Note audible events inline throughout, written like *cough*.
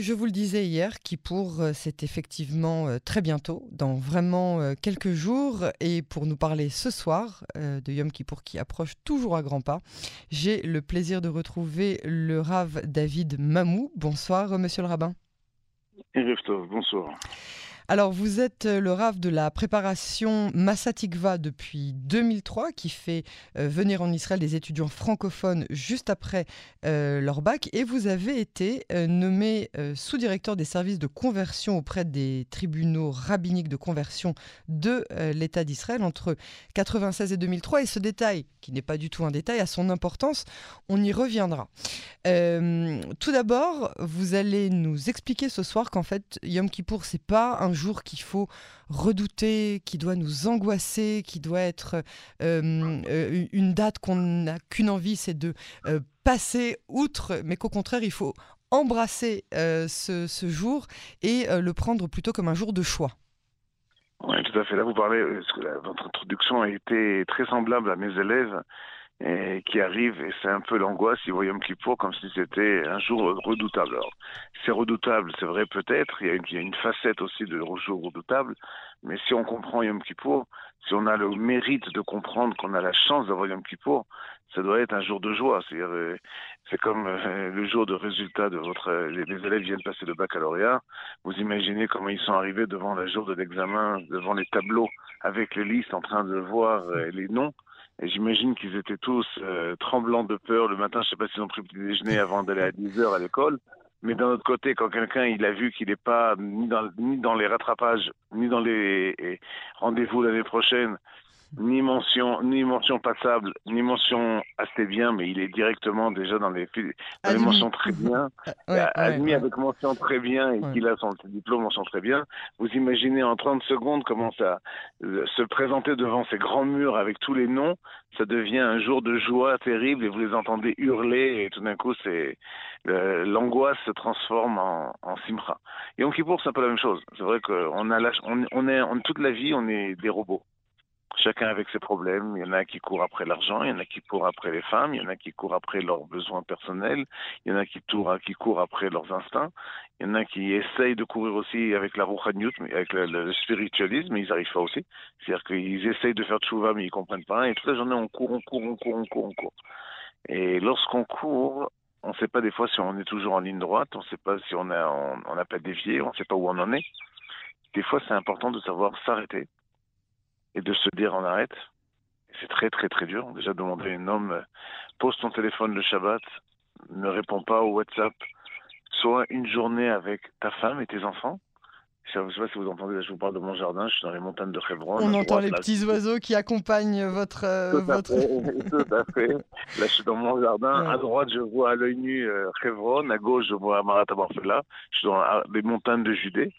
Je vous le disais hier, Kippour, euh, c'est effectivement euh, très bientôt, dans vraiment euh, quelques jours. Et pour nous parler ce soir de Yom Kippour qui approche toujours à grands pas, j'ai le plaisir de retrouver le Rav David Mamou. Bonsoir, monsieur le rabbin. bonsoir. Alors, vous êtes euh, le RAF de la préparation Massatikva depuis 2003, qui fait euh, venir en Israël des étudiants francophones juste après euh, leur bac, et vous avez été nommé sous-directeur des services de conversion auprès des tribunaux rabbiniques de conversion de l'État d'Israël entre 1996 et 2003. Et ce détail, qui n'est pas du tout un détail, a son importance. On y reviendra. tout d'abord, vous allez nous expliquer ce soir qu'en fait, Yom Kippour, c'est pas un jour qu'il faut redouter, qui doit nous angoisser, qui doit être euh, euh, une date qu'on n'a qu'une envie, c'est de euh, passer outre, mais qu'au contraire, il faut embrasser ce, jour et le prendre plutôt comme un jour de choix. Oui, tout à fait. Là, vous parlez, votre introduction a été très semblable à mes élèves et qui arrive, et c'est un peu l'angoisse, ils Yom Kippour comme si c'était un jour redoutable. Alors, c'est redoutable, c'est vrai peut-être, il, y a une facette aussi de jour redoutable, mais si on comprend Yom Kippour, si on a le mérite de comprendre qu'on a la chance d'avoir Yom Kippour, ça doit être un jour de joie. C'est, euh, c'est comme euh, le jour de résultat de votre... Les, élèves viennent passer le baccalauréat, vous imaginez comment ils sont arrivés devant le jour de l'examen, devant les tableaux, avec les listes en train de voir euh, les noms. Et j'imagine qu'ils étaient tous euh, tremblants de peur. Le matin, je ne sais pas s'ils ont pris le petit déjeuner *laughs* avant d'aller à 10 heures à l'école. Mais d'un autre côté, quand quelqu'un il a vu qu'il n'est pas ni dans, ni dans les rattrapages, ni dans les rendez-vous l'année prochaine, ni mention, ni mention passable, ni mention assez bien, mais il est directement déjà dans les, dans les mentions très bien, *laughs* admis avec mention très bien et qu'il a son diplôme mention très bien. Vous imaginez en 30 secondes comment ça se présenter devant ces grands murs avec tous les noms, ça devient un jour de joie terrible et vous les entendez hurler et tout d'un coup c'est l'angoisse se transforme en, en simra. Et en Kippour c'est un peu la même chose. C'est vrai qu'on a on, on est on, toute la vie on est des robots chacun avec ses problèmes. Il y en a qui courent après l'argent, il y en a qui courent après les femmes, il y en a qui courent après leurs besoins personnels, il y en a qui, qui courent après leurs instincts, il y en a qui essayent de courir aussi avec la mais avec le, spiritualisme, mais ils n'arrivent pas aussi. C'est-à-dire qu'ils essayent de faire tchouva, mais ils comprennent pas. Et toute la journée, on court, on court, on court, on court, on court. Et lorsqu'on court, on ne sait pas des fois si on est toujours en ligne droite, on ne sait pas si on a, on n'a pas dévié, on ne sait pas où on en est. Des fois, c'est important de savoir s'arrêter et de se dire on arrête. C'est très très très dur. Déjà demander à un homme, pose ton téléphone le Shabbat, ne réponds pas au WhatsApp, soit une journée avec ta femme et tes enfants. Je ne sais pas si vous entendez, je vous parle de mon jardin, je suis dans les montagnes de Hebron. On entend les petits oiseaux qui accompagnent votre... Euh, tout, votre... À fait, *laughs* tout à fait. Là, je suis dans mon jardin. À droite, je vois à l'œil nu euh, À gauche, je vois Marat Barfela. Je suis dans les montagnes de Judée.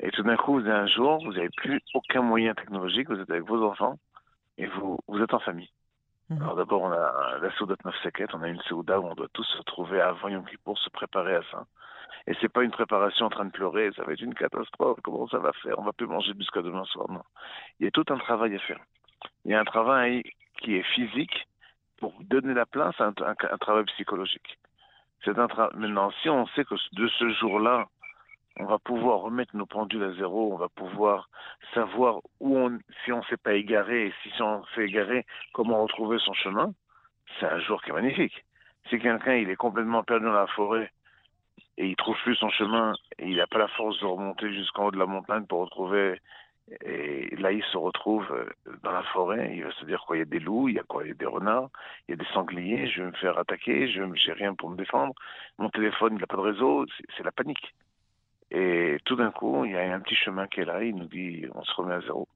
Et tout d'un coup, vous avez un jour, vous n'avez plus aucun moyen technologique, vous êtes avec vos enfants et vous, vous êtes en famille. Mhm. Alors d'abord, on a la Soudat 9 on a une Souda où on doit tous se retrouver avant Yom pour se préparer à ça. Et c'est pas une préparation en train de pleurer, ça va être une catastrophe, comment ça va faire, on va plus manger jusqu'à demain soir, non. Il y a tout un travail à faire. Il y a un travail qui est physique pour donner la place à un, un travail psychologique. C'est un Maintenant, si on sait que de ce jour-là, on va pouvoir remettre nos pendules à zéro, on va pouvoir savoir où on, si on s'est pas égaré, et si on s'est égaré, comment retrouver son chemin. C'est un jour qui est magnifique. Si quelqu'un est complètement perdu dans la forêt et il trouve plus son chemin et il n'a pas la force de remonter jusqu'en haut de la montagne pour retrouver et là il se retrouve euh, dans la forêt, il va se dire quoi, il y a des loups, il y a quoi, il y a des renards, il y a des sangliers, je vais me faire attaquer, je n'ai rien pour me défendre, mon téléphone il n'a pas de réseau, c'est la panique. Et tout d'un coup, il y a un petit chemin qui est là, il nous dit on se remet à zéro.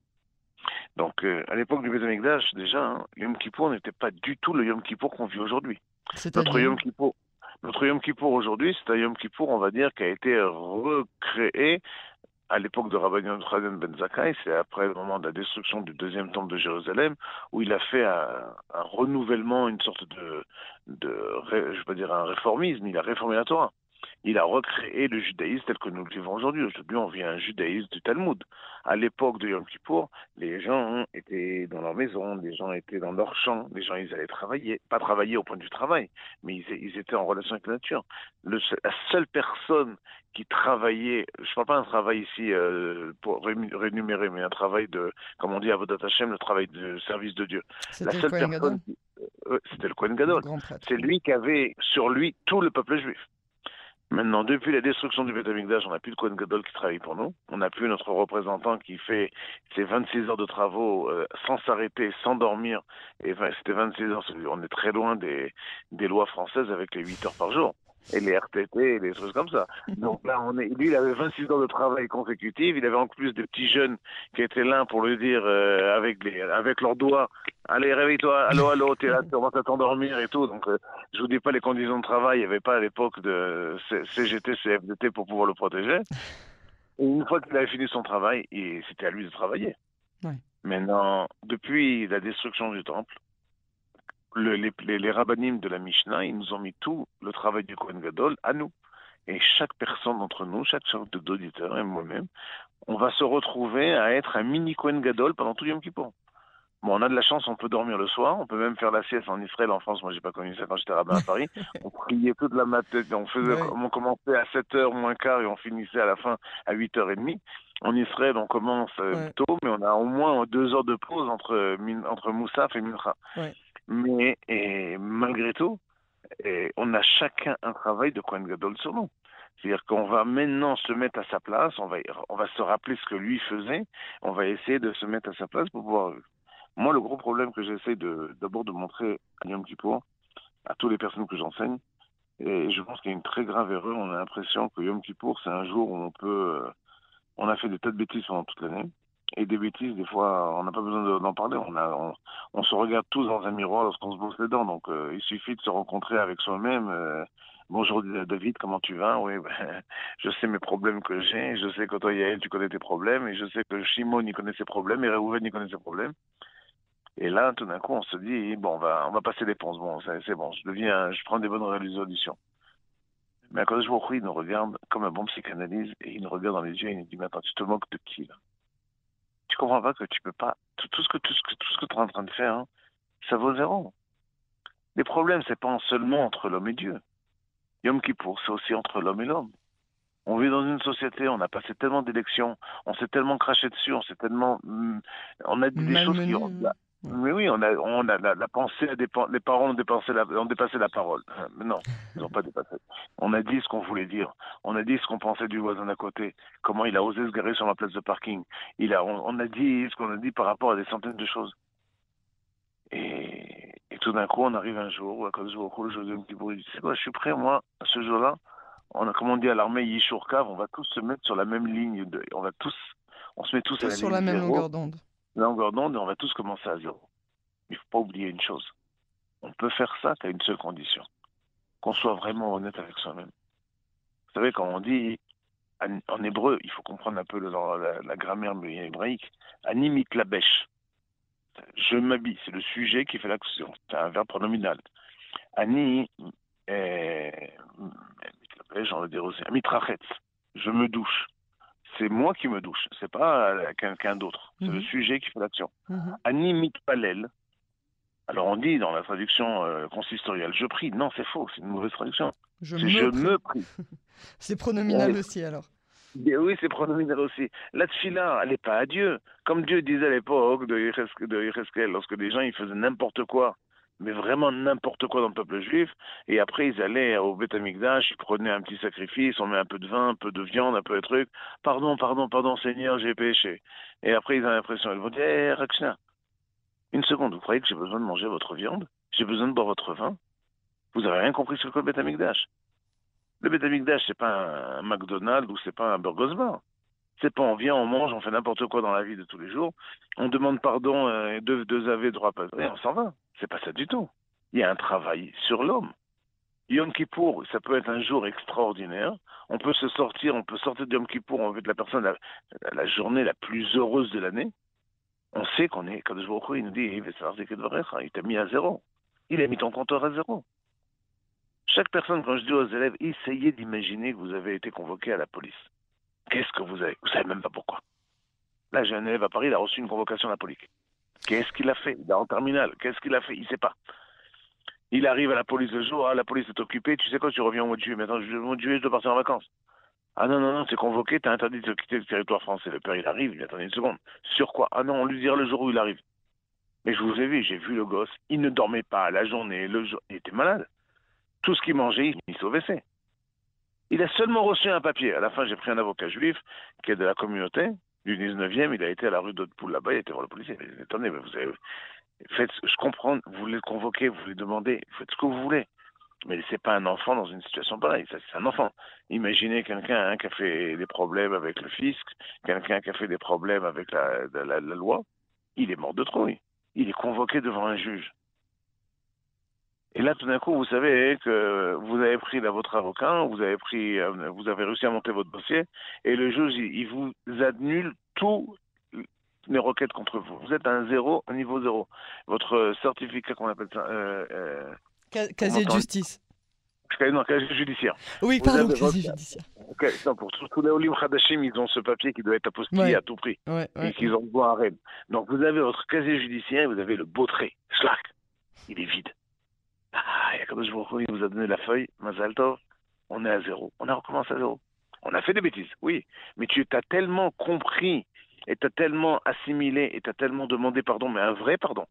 Donc, euh, à l'époque du Bézamikdash, déjà, hein, Yom Kippour n'était pas du tout le Yom Kippour qu'on vit aujourd'hui. Notre Yom Kippour, notre Yom Kippour aujourd'hui, c'est un Yom Kippour, on va dire, qui a été recréé à l'époque de Rabbi Yochanan ben Zakkai, c'est après le moment de la destruction du deuxième temple de Jérusalem, où il a fait un, renouvellement, une sorte de, de, je veux pas dire un réformisme, il a réformé la Torah. Il a recréé le judaïsme tel que nous le vivons aujourd'hui. Aujourd'hui, on vit un judaïsme du Talmud. À l'époque de Yom Kippour, les gens étaient dans leur maison, les gens étaient dans leur champ, les gens, ils allaient travailler. Pas travailler au point du travail, mais ils, étaient en relation avec la nature. la seule personne qui travaillait, je ne parle pas d'un travail ici euh, pour rémunérer, mais un travail de, comme on dit à Vodat Hashem, le travail de service de Dieu. C'était le Kohen Gadol. Euh, c'était le Kohen Gadol. C'est lui qui avait sur lui tout le peuple juif. Maintenant, depuis la destruction du Beth on n'a plus de Kohen Gadol qui travaille pour nous. On n'a plus notre représentant qui fait ses 26 heures de travaux euh, sans s'arrêter, sans dormir. Et c'était 26 heures. On est très loin des, des lois françaises avec les 8 heures par jour et les RTT et des choses comme ça. Donc là, on est, lui, il avait 26 ans de travail consécutif. Il avait en plus des petits jeunes qui étaient là pour lui dire euh, avec les, avec leurs doigts, allez réveille-toi, allô, allô, t'es là, tu commences à t'endormir et tout. Donc euh, je vous dis pas les conditions de travail. Il n'y avait pas à l'époque de CGT, CFDT pour pouvoir le protéger. Et une fois qu'il avait fini son travail, c'était à lui de travailler. Maintenant, depuis la destruction du temple, le, les, les, les de la Mishnah, ils nous ont mis tout le travail du Kohen Gadol à nous. Et chaque personne d'entre nous, chaque sorte d'auditeur, et moi-même, on va se retrouver à être un mini Kohen Gadol pendant tout Yom Kippur. Bon, on a de la chance, on peut dormir le soir, on peut même faire la sieste en Israël, en France. Moi, j'ai pas connu ça quand j'étais rabbin à Paris. *laughs* on priait toute la matinée, on faisait, on commençait à 7h moins quart et on finissait à la fin à 8h30. En Israël, on commence euh, tôt, mais on a au moins deux heures de pause entre, entre Moussaf et Mincha. Ouais. Mais et, malgré tout, et, on a chacun un travail de Kohen Gadol sur nous. C'est-à-dire qu'on va maintenant se mettre à sa place, on va, on va se rappeler ce que lui faisait, on va essayer de se mettre à sa place pour pouvoir... Moi, le gros problème que j'essaie d'abord de, montrer à Yom Kippour, à toutes les personnes que j'enseigne, et je pense qu'il y a une très grave erreur, on a l'impression que Yom Kippour, c'est un jour où on peut... Euh, on a fait des tas de bêtises pendant toute l'année, et des bêtises, des fois, on n'a pas besoin d'en parler. On, a, on, se regarde tous dans un miroir lorsqu'on se bosse les dents. Donc, euh, il suffit de se rencontrer avec soi-même. Euh, bonjour David, comment tu vas? Oui, ben, *laughs* je sais mes problèmes que j'ai. Je sais que toi, Yael, tu connais tes problèmes. Et je sais que Shimon, il connaît ses problèmes. Et Reuven, il connaît ses problèmes. Et là, tout d'un coup, on se dit, bon, on va, on va passer. Bon, c'est bon, je deviens, je prends des bonnes résolutions. Mais à cause de il nous regarde comme un bon psychanalyse et il nous regarde dans les yeux et il nous dit, mais attends, tu te moques de qui, là? Comprends pas que tu peux pas. Tout, ce que tout ce que tout ce que tu es en train de faire, hein, ça vaut zéro. Les problèmes, c'est pas seulement entre l'homme et Dieu. Yom Kippour, c'est aussi entre l'homme et l'homme. On vit dans une société, on a passé tellement d'élections, on s'est tellement craché dessus, on s'est tellement, hmm, on a dit des choses qui, ont, mais oui, on a, on a la, pensée, les parents ont dépassé la, ont dépassé la parole. Mais non, ils n'ont pas dépassé. On a dit ce qu'on voulait dire. On a dit ce qu'on pensait du voisin d'à côté. Comment il a osé se garer sur la place de parking. Il a, on, a dit ce qu'on a dit par rapport à des centaines de choses. Et, et tout d'un coup, on arrive un jour, à cause le jour de Kippour, il dit, c'est quoi, je suis prêt, moi, ce jour-là, on a, comme on dit à l'armée Yishurkav, on va tous se mettre sur la même ligne de, on va tous, on se met tous, à la sur la même longueur d'onde d'onde et on va tous commencer à zéro. Il ne faut pas oublier une chose. On peut faire ça qu'à une seule condition. Qu'on soit vraiment honnête avec soi-même. Vous savez, quand on dit en hébreu, il faut comprendre un peu la, grammaire hébraïque, animit la bêche. Je m'habille, c'est le sujet qui fait l'action. C'est un verbe pronominal. Ani, eh, j'en veux dire aussi, je me douche c'est moi qui me douche, c'est pas euh, quelqu'un d'autre. C'est le mhm. sujet qui fait l'action. Mhm. Animit palel. Alors on dit dans la traduction euh, consistoriale, je prie. Non, c'est faux, c'est une mauvaise traduction. Je, me, prie. *laughs* c'est pronominal aussi alors. Oui, c'est pronominal aussi. La tfila, elle n'est pas à Dieu. Comme Dieu disait à l'époque de Yereskel, lorsque des gens ils faisaient n'importe quoi mais vraiment n'importe quoi dans le peuple juif. Et après, ils allaient au Beth ils prenaient un petit sacrifice, on met un peu de vin, un peu de viande, un peu de trucs. Pardon, pardon, pardon, Seigneur, j'ai péché. Et après, ils ont l'impression, ils vont dire, hé, hey, une seconde, vous croyez que j'ai besoin de manger votre viande? J'ai besoin de boire votre vin? Vous avez rien compris sur le Beth Le Beth c'est pas un McDonald's ou c'est pas un Burgos Bar. C'est pas on vient, on mange, on fait n'importe quoi dans la vie de tous les jours. On demande pardon, euh, deux, deux avés, droit et on s'en va. C'est pas ça du tout. Il y a un travail sur l'homme. Yom Kippour, ça peut être un jour extraordinaire. On peut se sortir, on peut sortir de Yom Kippour, on veut être la personne, la, journée la plus heureuse de l'année. On sait qu'on est, quand je il nous dit, il t'a mis à zéro. Il a mis ton compteur à zéro. chaque personne, quand je dis aux élèves, essayez d'imaginer que vous avez été convoqué à la police. Qu'est-ce que vous avez Vous savez même pas pourquoi. Là, j'ai un élève à Paris, il a reçu une convocation à la police. Qu'est-ce qu'il a fait? Il est en terminale. Qu'est-ce qu'il a fait? Il ne sait pas. Il arrive à la police le jour, ah, la police est occupée, tu sais quoi, tu reviens au mois de juillet. Maintenant, au mois de juillet, je dois partir en vacances. Ah non, non, non, c'est convoqué, t'as interdit de quitter le territoire français. Le père, il arrive, il attendait une seconde. Sur quoi? Ah non, on lui dira le jour où il arrive. Mais je vous ai vu, j'ai vu le gosse, il ne dormait pas la journée, il était malade. Tout ce qu'il mangeait, il WC. Il a seulement reçu un papier. À la fin, j'ai pris un avocat juif qui est de la communauté du 19e. Il a été à la rue d'Audepoul là-bas, il été voir le policier. attendez, mais vous avez. Faites, je comprends, vous voulez le convoquer, vous voulez demander, faites ce que vous voulez. Mais c'est pas un enfant dans une situation pareille, c'est un enfant. Imaginez quelqu'un hein, qui a fait des problèmes avec le fisc, quelqu'un qui a fait des problèmes avec la, la, loi, il est mort de trouille. Il est convoqué devant un juge. Et là, tout d'un coup, vous savez que vous avez pris là, votre avocat, vous avez pris, euh, vous avez réussi à monter votre dossier, et le juge, il, vous annule tous les requêtes contre vous. Vous êtes à un zéro, un niveau zéro. Votre certificat, qu'on appelle ça, euh, euh casier de justice. Non, casier judiciaire. Oui, pardon, casier judiciaire. pour tous, les Olim Khadashim, ils ont ce papier qui doit être apostillé à tout prix. et qu'ils ont besoin à Rennes. Donc vous avez votre casier judiciaire et vous avez le beau trait. Slack. Il est vide. Baruch il vous a donné la feuille, Mazal on est à zéro. On a recommencé à zéro. On a fait des bêtises, oui. Mais tu as tellement compris, et tu as tellement assimilé, et tu as tellement demandé pardon, mais un vrai pardon.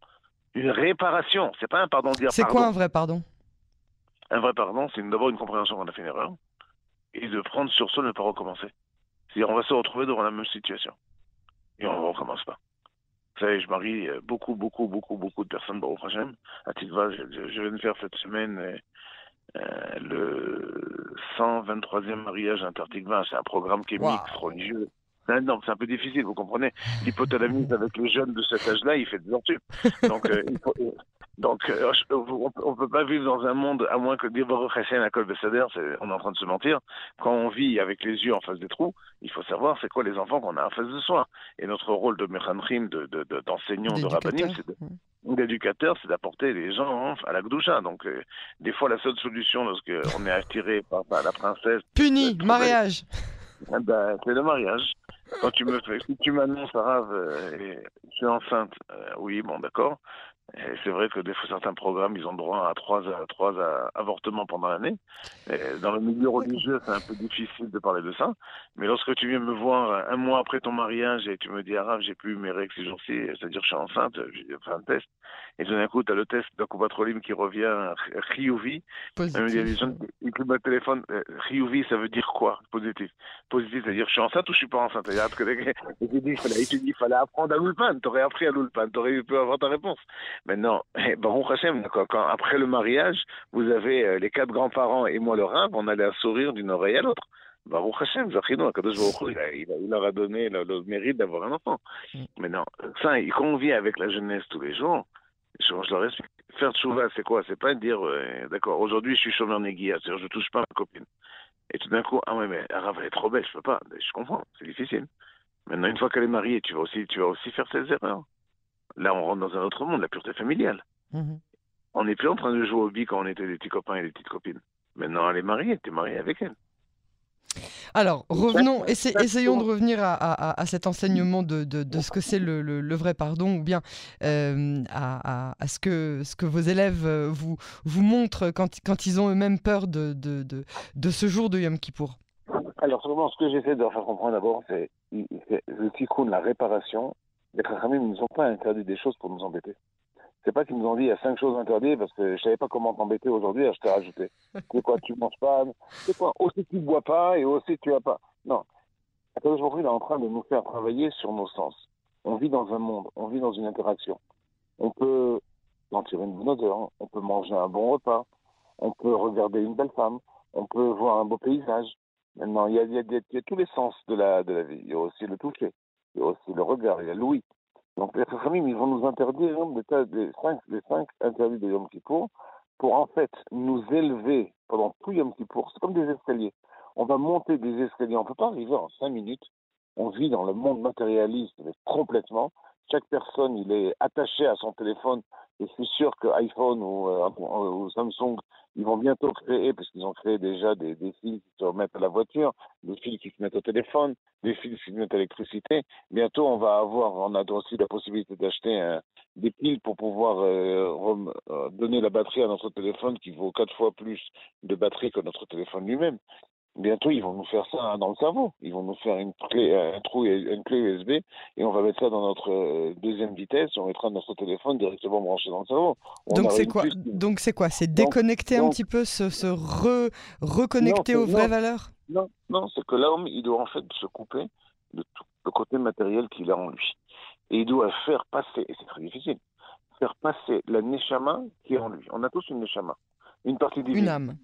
Une réparation. C'est pas un pardon dire C'est quoi un vrai pardon? Un vrai pardon, c'est d'abord une compréhension qu'on a fait une erreur, et de prendre sur soi de ne pas recommencer. C'est-à-dire, on va se retrouver devant la même situation. Et on ne recommence pas. Vous savez, je marie euh, beaucoup, beaucoup, beaucoup, beaucoup de personnes, Hashem. À je, je, viens de faire cette semaine euh, euh le 123e mariage intertigvin. C'est un programme qui est mixte, religieux. Non, c'est un peu difficile, vous comprenez. L'hypothalamus avec les jeunes de cet âge-là, il fait des ortubes. Donc, euh, il faut, donc, euh, on ne peut pas vivre dans un monde, à moins que Baruch Hashem à Kol on est en train de se mentir. Quand on vit avec les yeux en face des trous, il faut savoir c'est quoi les enfants qu'on a en face de soi. Et notre rôle de Mechanrim, d'enseignant, de, de, de c'est d'éducateur, c'est d'apporter les gens à la Gdoucha. Donc, euh, des fois, la seule solution lorsqu'on est attiré par, la princesse. Puni, mariage. Eh *laughs* ben, c'est le mariage. Quand tu me fais, si tu m'annonces, Arabe, euh, je suis enceinte, oui, bon, d'accord c'est vrai que des fois, certains programmes, ils ont droit à trois, à trois avortements pendant l'année. Dans le milieu religieux, c'est un peu difficile de parler de ça. Mais lorsque tu viens me voir un mois après ton mariage et tu me dis, Arabe, j'ai plus mes règles ces jours-ci, c'est-à-dire je suis enceinte, j'ai fait un test. Et tout d'un coup, tu as le test d'Akubatrolim qui revient Ryuvi. Il y a des gens qui me téléphone. Ryuvi, ça veut dire quoi? Positif. Positif, c'est-à-dire je suis enceinte ou je suis pas enceinte? Il *laughs* il fallait il fallait apprendre à l'ulpan. Tu aurais appris à l'ulpan. Tu aurais pu avoir ta réponse. Maintenant, *laughs* Baruch Hashem, quand, après le mariage, vous avez euh, les quatre grands-parents et moi le rab, on allait à sourire d'une oreille à l'autre. Baruch Hashem, il, il, leur a donné le, mérite d'avoir un enfant. Mm. Maintenant, ça, il convient avec la jeunesse tous les jours. Je, leur explique. Faire tchouva, c'est quoi? C'est pas dire, euh, d'accord, aujourd'hui je suis chômeur néguia, c'est-à-dire je touche pas ma copine. Et tout d'un coup, ah ouais, mais Arav, elle est trop belle, je peux pas. Je comprends, c'est difficile. Maintenant, une fois qu'elle est mariée, tu vas aussi, tu vas aussi faire ses erreurs. Là, on rentre dans un autre monde, la pureté familiale. Mhm. On n'est plus en train de jouer au bi quand on était des petits copains et des petites copines. Maintenant, elle est mariée, tu es marié avec elle. Alors, revenons, essayons de revenir à, cet enseignement de, ce que c'est le, vrai pardon, ou bien euh, à, ce, que, ce que vos élèves euh, vous, vous montrent quand, quand ils ont eux-mêmes peur de, de, ce jour de Yom Kippour. Alors, ce que j'essaie de leur faire comprendre d'abord, c'est le tikkun, la réparation, les Chachamim ne nous ont pas interdit des choses pour nous embêter. C'est pas qu'ils nous ont dit il y a cinq choses interdites parce que je savais pas comment t'embêter aujourd'hui, je t'ai rajouté. C'est quoi, tu manges pas, c'est quoi, aussi tu bois pas et aussi tu as pas. Non. Aujourd'hui, il est en train de nous faire travailler sur nos sens. On vit dans un monde, on vit dans une interaction. On peut sentir une bonne odeur, on peut manger un bon repas, on peut regarder une belle femme, on peut voir un beau paysage. Maintenant, il y a, tous les sens de la vie. Il y a aussi le toucher il y a aussi le regard, il y a l'ouïe. Donc les familles, ils vont nous interdire hein, les, cinq, les cinq interdits de Yom Kippour pour en fait nous élever pendant tout Yom Kippour. C'est comme des escaliers. On va monter des escaliers. On ne peut pas arriver en cinq minutes. On vit dans le monde matérialiste mais complètement. Chaque personne, il est attaché à son téléphone Et je suis sûr que iPhone ou, euh, ou Samsung, ils vont bientôt créer, parce qu'ils ont créé déjà des, des, fils qui se remettent à la voiture, des fils qui se mettent au téléphone, des fils qui se mettent à l'électricité. Bientôt, on va avoir, on a aussi la possibilité d'acheter des piles pour pouvoir euh, euh, donner la batterie à notre téléphone qui vaut quatre fois plus de batterie que notre téléphone lui-même bientôt ils vont nous faire ça dans le cerveau. Ils vont nous faire une clé, un trou, une clé USB et on va mettre ça dans notre euh, deuxième vitesse. On mettra notre téléphone directement branché dans le cerveau. donc c'est quoi Donc c'est quoi? C'est déconnecter un petit peu, se, se reconnecter aux vraies valeurs? Non, non, c'est que l'homme il doit en fait se couper de tout le côté matériel qu'il a en lui et il doit faire passer. Et c'est très difficile. Faire passer la neshama qui est en lui. On a tous une neshama, une partie divine. Une âme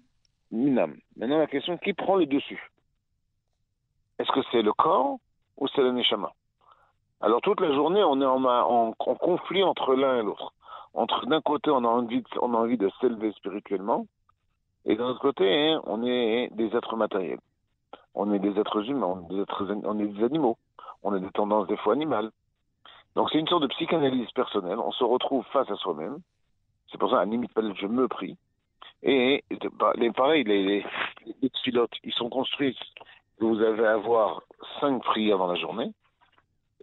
Maintenant, la question, qui prend le dessus? Est-ce que c'est le corps ou c'est le neshama? Alors, toute la journée, on est en, conflit entre l'un et l'autre. Entre D'un côté, on a envie de, s'élever spirituellement, et d'un autre côté, hein, on est des êtres matériels. On est des êtres humains, on est des, on est des animaux, on a des tendances des fois animales. Donc c'est une sorte de psychanalyse personnelle, on se retrouve face à soi-même. C'est pour ça, à limite, je me prie. Et bah, les, pareil, les, les, pilotes, ils sont construits. Vous allez avoir cinq prières dans la journée.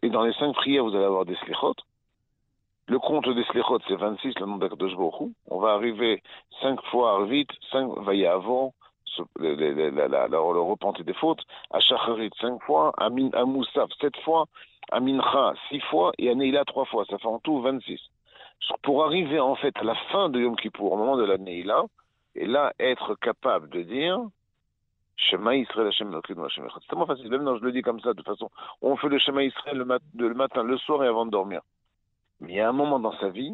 Et dans les cinq prières, vous allez avoir des slichot. Le compte des slichot, c'est 26, le nom d'Akadosh Baruch On va arriver cinq fois vite, cinq vaillés avant, le, le, le, repentir des fautes. À Shacharit, cinq fois. À, à Moussaf, sept fois. À Mincha, six fois. Et à Neila, trois fois. Ça fait en tout 26. Pour arriver, en fait, à la fin de Yom Kippour, au moment de la Neila, et là, être capable de dire Shema Israël Hashem C'est tellement facile, même quand je le dis comme ça, de façon, on fait le Shema Israël le, matin, le soir et avant de dormir. Mais il y a un moment dans sa vie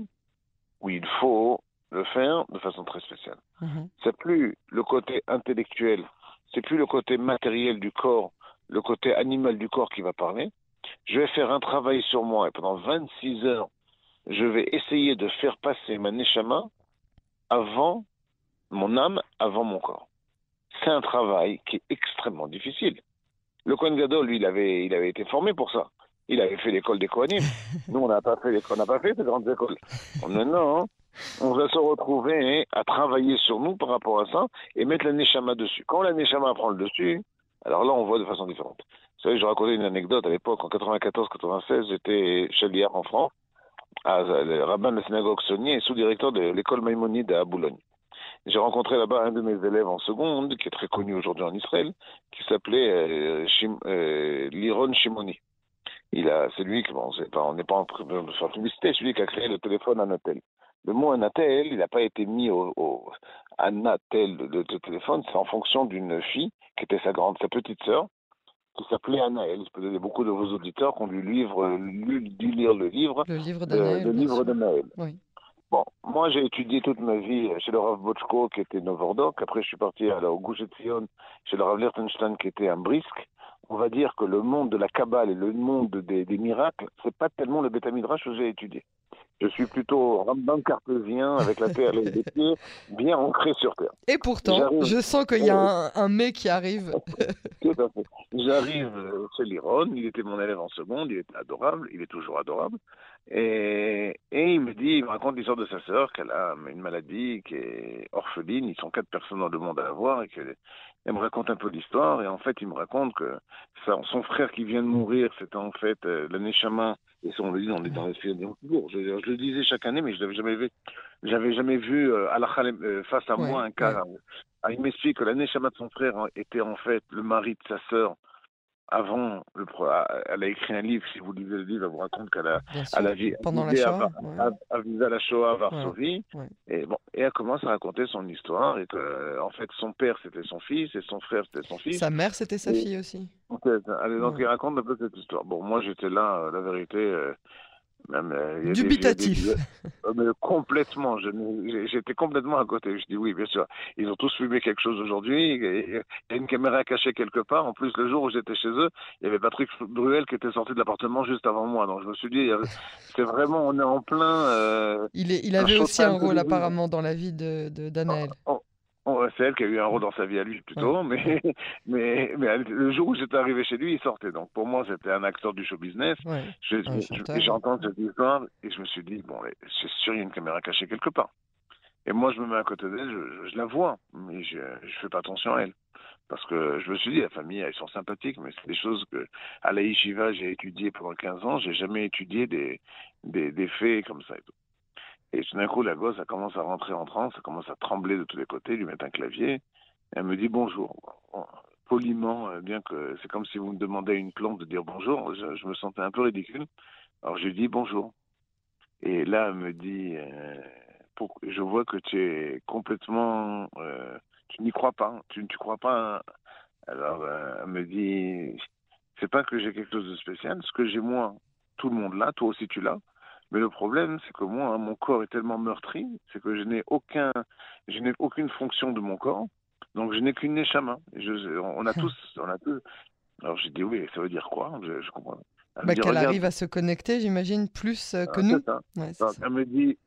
où il faut le faire de façon très spéciale. Mm-hmm. C'est plus le côté intellectuel, c'est plus le côté matériel du corps, le côté animal du corps qui va parler. Je vais faire un travail sur moi et pendant 26 heures, je vais essayer de faire passer ma neshama avant mon âme avant mon corps. C'est un travail qui est extrêmement difficile. Le Kohen Gadol, lui, il avait, il avait été formé pour ça. Il avait fait l'école des Kohanim. *laughs* Nous, on n'a pas fait on n'a pas fait ces grandes écoles. Maintenant, on va se retrouver à travailler sur nous par rapport à ça et mettre la Neshama dessus. Quand la Neshama prend le dessus, alors là, on voit de façon différente. Vous savez, je racontais une anecdote à l'époque, en 94-96, j'étais chalière en France, à le rabbin de la synagogue Saunier et sous-directeur de l'école Maïmonide à Boulogne. J'ai rencontré là-bas un de mes élèves en seconde, qui est très connu aujourd'hui en Israël, qui s'appelait euh, euh, Liron Shimoni. Il a, c'est lui qui, bon, pas, on n'est pas en train de faire publicité, c'est lui qui a créé le téléphone Anatel. Le mot Anatel, il n'a pas été mis au, au Anatel de, de, téléphone, c'est en fonction d'une fille qui était sa grande, sa petite sœur, qui s'appelait Anaël. Je peux donner beaucoup de vos auditeurs qui ont dû, livre, dû lire le livre, le livre d'Anaël. Le, livre d'Anaël. Oui. Bon, moi j'ai étudié toute ma vie chez le Rav Bochko qui était Novordok. Après je suis parti à la, au Sion chez le Rav Lertenstein qui était un Brisque. On va dire que le monde de la Kabbale et le monde des, des miracles, c'est pas tellement le Beth Midrash que j'ai étudié. Je suis plutôt Rambam cartésien avec la terre les *laughs* pieds bien ancré sur terre. Et pourtant, je sens qu'il y a un, un mec qui arrive. *laughs* J'arrive chez Liron, il était mon élève en seconde, il était adorable, il est toujours adorable. Et, et il me dit, il me raconte l'histoire de sa sœur, qu'elle a une maladie, qui est orpheline, ils sont quatre personnes dans le monde à l'avoir, et qu'elle me raconte un peu l'histoire, et en fait, il me raconte que son frère qui vient de mourir, c'était en fait euh, l'année chaman, et ça, on le dit, on est dans les je, je, le disais chaque année, mais je l'avais jamais vu. J'avais jamais vu euh, euh face à moi un cas. Ah, il m'explique que l'année chaman de son frère était en fait le mari de sa sœur, avant, le, elle a écrit un livre, si vous lisez le livre, elle vous raconte qu'elle a, elle a, Pendant la Shoah, à, à, la Shoah à Varsovie. Et, bon, et elle commence à raconter son histoire. Et que, en fait, son père, c'était son fils, et son frère, c'était son fils. Sa mère, c'était sa fille aussi. donc, il raconte un peu cette histoire. Bon, moi, j'étais là, euh, la vérité, euh, même, euh, Dubitatif. Euh, mais complètement. J'étais complètement à côté. Je dis oui, bien sûr. Ils ont tous filmé quelque chose aujourd'hui. Il y a une caméra cachée quelque part. En plus, le jour où j'étais chez eux, il y avait Patrick Bruel qui était sorti de l'appartement juste avant moi. Donc je me suis dit, c'est vraiment, on est en plein. Euh, il, est, il avait aussi un rôle apparemment dans la vie de, de Danaël. Oh, c'est elle qui a eu un rôle dans sa vie à lui plutôt, mais, *laughs* mais, mais le jour où j'étais arrivé chez lui, il sortait. Donc pour moi, c'était un acteur du show business. J'entends cette histoire et je me suis dit, bon, c'est sûr, il y a une caméra cachée quelque part. Et moi, je me mets à côté d'elle, je, je, la vois, mais je ne fais pas attention à elle. Parce que je me suis dit, la famille, elles sont sympathiques, mais c'est des choses que, à la Yeshiva, j'ai étudié pendant 15 ans, j'ai jamais étudié des, des, des, faits comme ça et tout. Et tout d'un coup, la gosse, elle commence à rentrer en transe, elle commence à trembler de tous les côtés, lui mettre un clavier. elle me dit bonjour. Poliment, euh, bien que c'est comme si vous me demandez à une plante de dire bonjour, je, me sentais un peu ridicule. Alors je lui dis bonjour. Et là, elle me dit, euh, je vois que tu es complètement euh, tu n'y crois pas, tu ne crois pas. Hein. Alors, elle me dit, c'est pas que j'ai quelque chose de spécial, ce que j'ai moi, tout le monde là, toi aussi tu l'as. Mais le problème, c'est que moi, hein, mon corps est tellement meurtri, c'est que je n'ai aucun, je n'ai aucune fonction de mon corps, donc je n'ai qu'une neshama. Je, on a *laughs* tous, on a tous. Alors j'ai dit oui, ça veut dire quoi? Je, je, comprends. Bah, Qu'elle arrive à se connecter, j'imagine, plus euh, que nous. Ouais, elle me dit,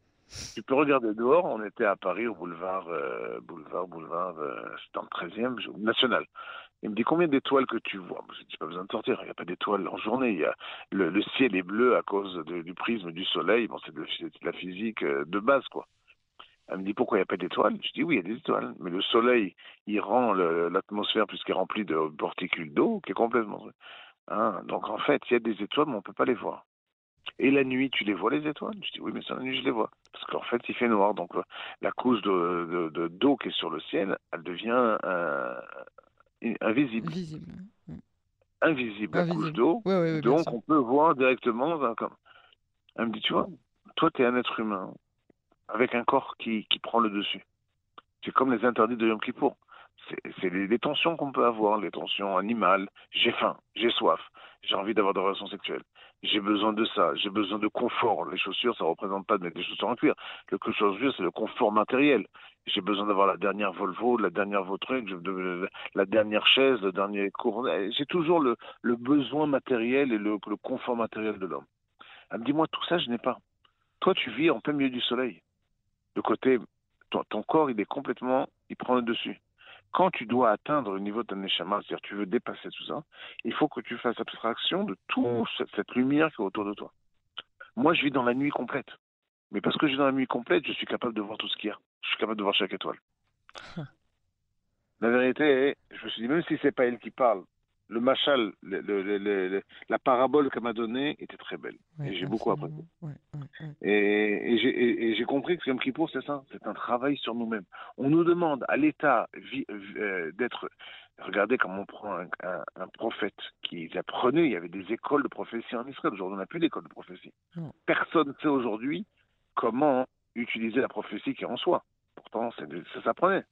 tu peux regarder dehors, on était à Paris au boulevard, euh, boulevard, boulevard, euh, dans le 13e, national. Il me dit combien d'étoiles que tu vois? Je dis pas besoin de sortir, il n'y a pas d'étoiles en journée. Le, ciel est bleu à cause du prisme du soleil. Bon, c'est de, la physique euh, de base, quoi. Elle me dit pourquoi il n'y a pas d'étoiles? Je dis oui, il y a des étoiles. Mais le soleil, il rend l'atmosphère, puisqu'il est rempli de particules d'eau, qui est complètement. Hein Donc en fait, il y a des étoiles, mais on ne peut pas les voir. Et la nuit, tu les vois les étoiles? Je dis oui, mais c'est la nuit, je les vois. Parce qu'en fait, il fait noir. Donc euh, la couche de, de, d'eau qui est sur le ciel, elle devient euh, invisible. Invisible. Invisible, la couche d'eau. donc on peut voir directement. Comme... Elle me dit, tu vois, toi, tu es un être humain avec un corps qui, qui prend le dessus. C'est comme les interdits de Yom Kippour. C'est les, les, tensions qu'on peut avoir, les tensions animales. J'ai faim, j'ai soif, j'ai envie d'avoir des relations sexuelles j'ai besoin de ça, j'ai besoin de confort. Les chaussures, ça ne représente pas de mettre des chaussures en cuir. Le je c'est le confort matériel. J'ai besoin d'avoir la dernière Volvo, la dernière Vautruc, la dernière chaise, le dernier courant. J'ai toujours le, le, besoin matériel et le, le confort matériel de l'homme. Elle me dit, moi, tout ça, je n'ai pas. Toi, tu vis en plein milieu du soleil. De côté, ton, ton corps, il est complètement, il prend le dessus quand tu dois atteindre le niveau de neshama, c'est-à-dire tu veux dépasser tout ça, il faut que tu fasses abstraction de toute cette lumière qui est autour de toi. Moi, je vis dans la nuit complète. Mais parce que je vis dans la nuit complète, je suis capable de voir tout ce qu'il y a. Je suis capable de voir chaque étoile. la vérité est, je me suis dit, même si c'est pas elle qui parle, le machal, le, la parabole qu'elle m'a donnée était très belle. et j'ai beaucoup appris. et, et j'ai compris que Yom Kippour, c'est ça, c'est un travail sur nous-mêmes. On nous demande à l'État euh, d'être... Regardez comment on prend un, prophète qui apprenait, il y avait des écoles de prophétie en Israël. Aujourd'hui, on n'a plus d'école de prophétie. Personne ne sait aujourd'hui comment utiliser la prophétie qui est en soi. Pourtant, ça s'apprenait.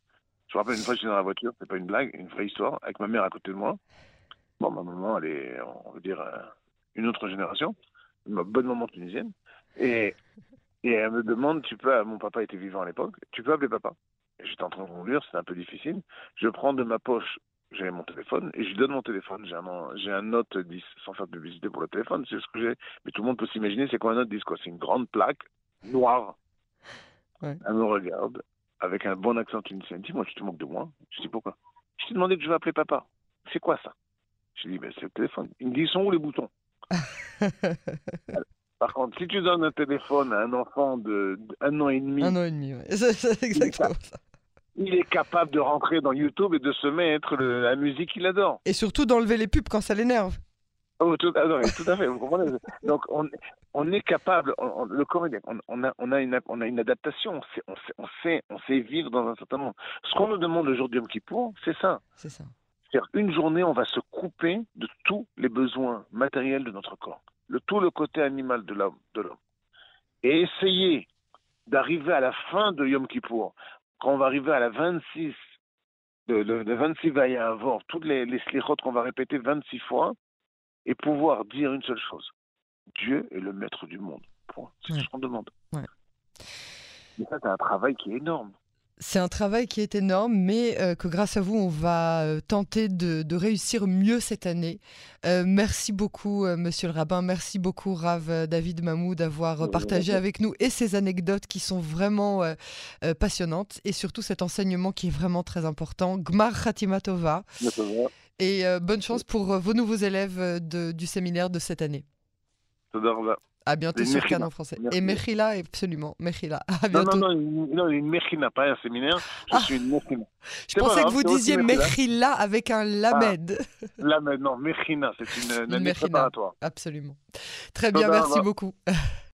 Je me rappelle une fois, j'étais dans la voiture, c'est pas une blague, une vraie histoire, avec ma mère à côté de moi. Bon, ma maman, elle est, on va dire, euh, une autre génération, ma bonne maman tunisienne. Et, et elle me demande, tu peux, mon papa était vivant à l'époque, tu peux appeler papa? J'étais en train de conduire, c'était un peu difficile. Je prends de ma poche, j'avais mon téléphone, et je lui donne mon téléphone. J'ai un, j'ai un Note 10, sans faire de publicité pour le téléphone, c'est ce que j'ai. Mais tout le monde peut s'imaginer, c'est quoi un Note 10, quoi? C'est une grande plaque, noire. Elle me regarde, avec un bon accent tunisien. Dis-moi, tu te moques de moi? Je dis pourquoi? Je t'ai demandé que je vais appeler papa. C'est quoi ça? Je dis, ben, c'est le téléphone. Il me dit, ils sont où les boutons *laughs* Par contre, si tu donnes un téléphone à un enfant de un an et demi. Un an et demi, oui. *laughs* C'est exactement ça. Il est capable de rentrer dans YouTube et de se mettre la musique qu'il adore. Et surtout d'enlever les pubs quand ça l'énerve. Oh, tout, ah tout, à fait, vous comprenez Donc, on, on est capable, le corps, on, on, a, on, a une, on a une adaptation, on sait, on, sait, on, sait, on sait vivre dans un certain monde. Ce qu'on nous demande aujourd'hui, qui pour, c'est ça. C'est ça. C'est-à-dire une journée, on va se couper de tous les besoins matériels de notre corps, de tout le côté animal de l'homme, et essayer d'arriver à la fin de Yom Kippour, quand on va arriver à la 26, de, de, de 26 Vaya avoir toutes les, les qu'on va répéter 26 fois, et pouvoir dire une seule chose Dieu est le maître du monde. C'est ce qu'on demande. Mais ça, c'est un travail qui est énorme. C'est un travail qui est énorme, mais euh, que grâce à vous, on va euh, tenter de, réussir mieux cette année. Euh, merci beaucoup, monsieur le rabbin. Merci beaucoup, Rav David Mamou, d'avoir partagé avec nous et ces anecdotes qui sont vraiment passionnantes et surtout cet enseignement qui est vraiment très important. Gmar Khatimatova. Et bonne chance pour vos nouveaux élèves du séminaire de cette année. À bientôt sur Canon français. Et Mechila, absolument. Mechila. À bientôt. Non, non, non, une, une Mechina, pas un séminaire. Je ah. suis une Mechina. Je pensais que vous disiez Mechila avec un Lamed. Ah, lamed, non, Mechina, c'est une, une, année préparatoire. Absolument. Très bien, merci beaucoup. *laughs*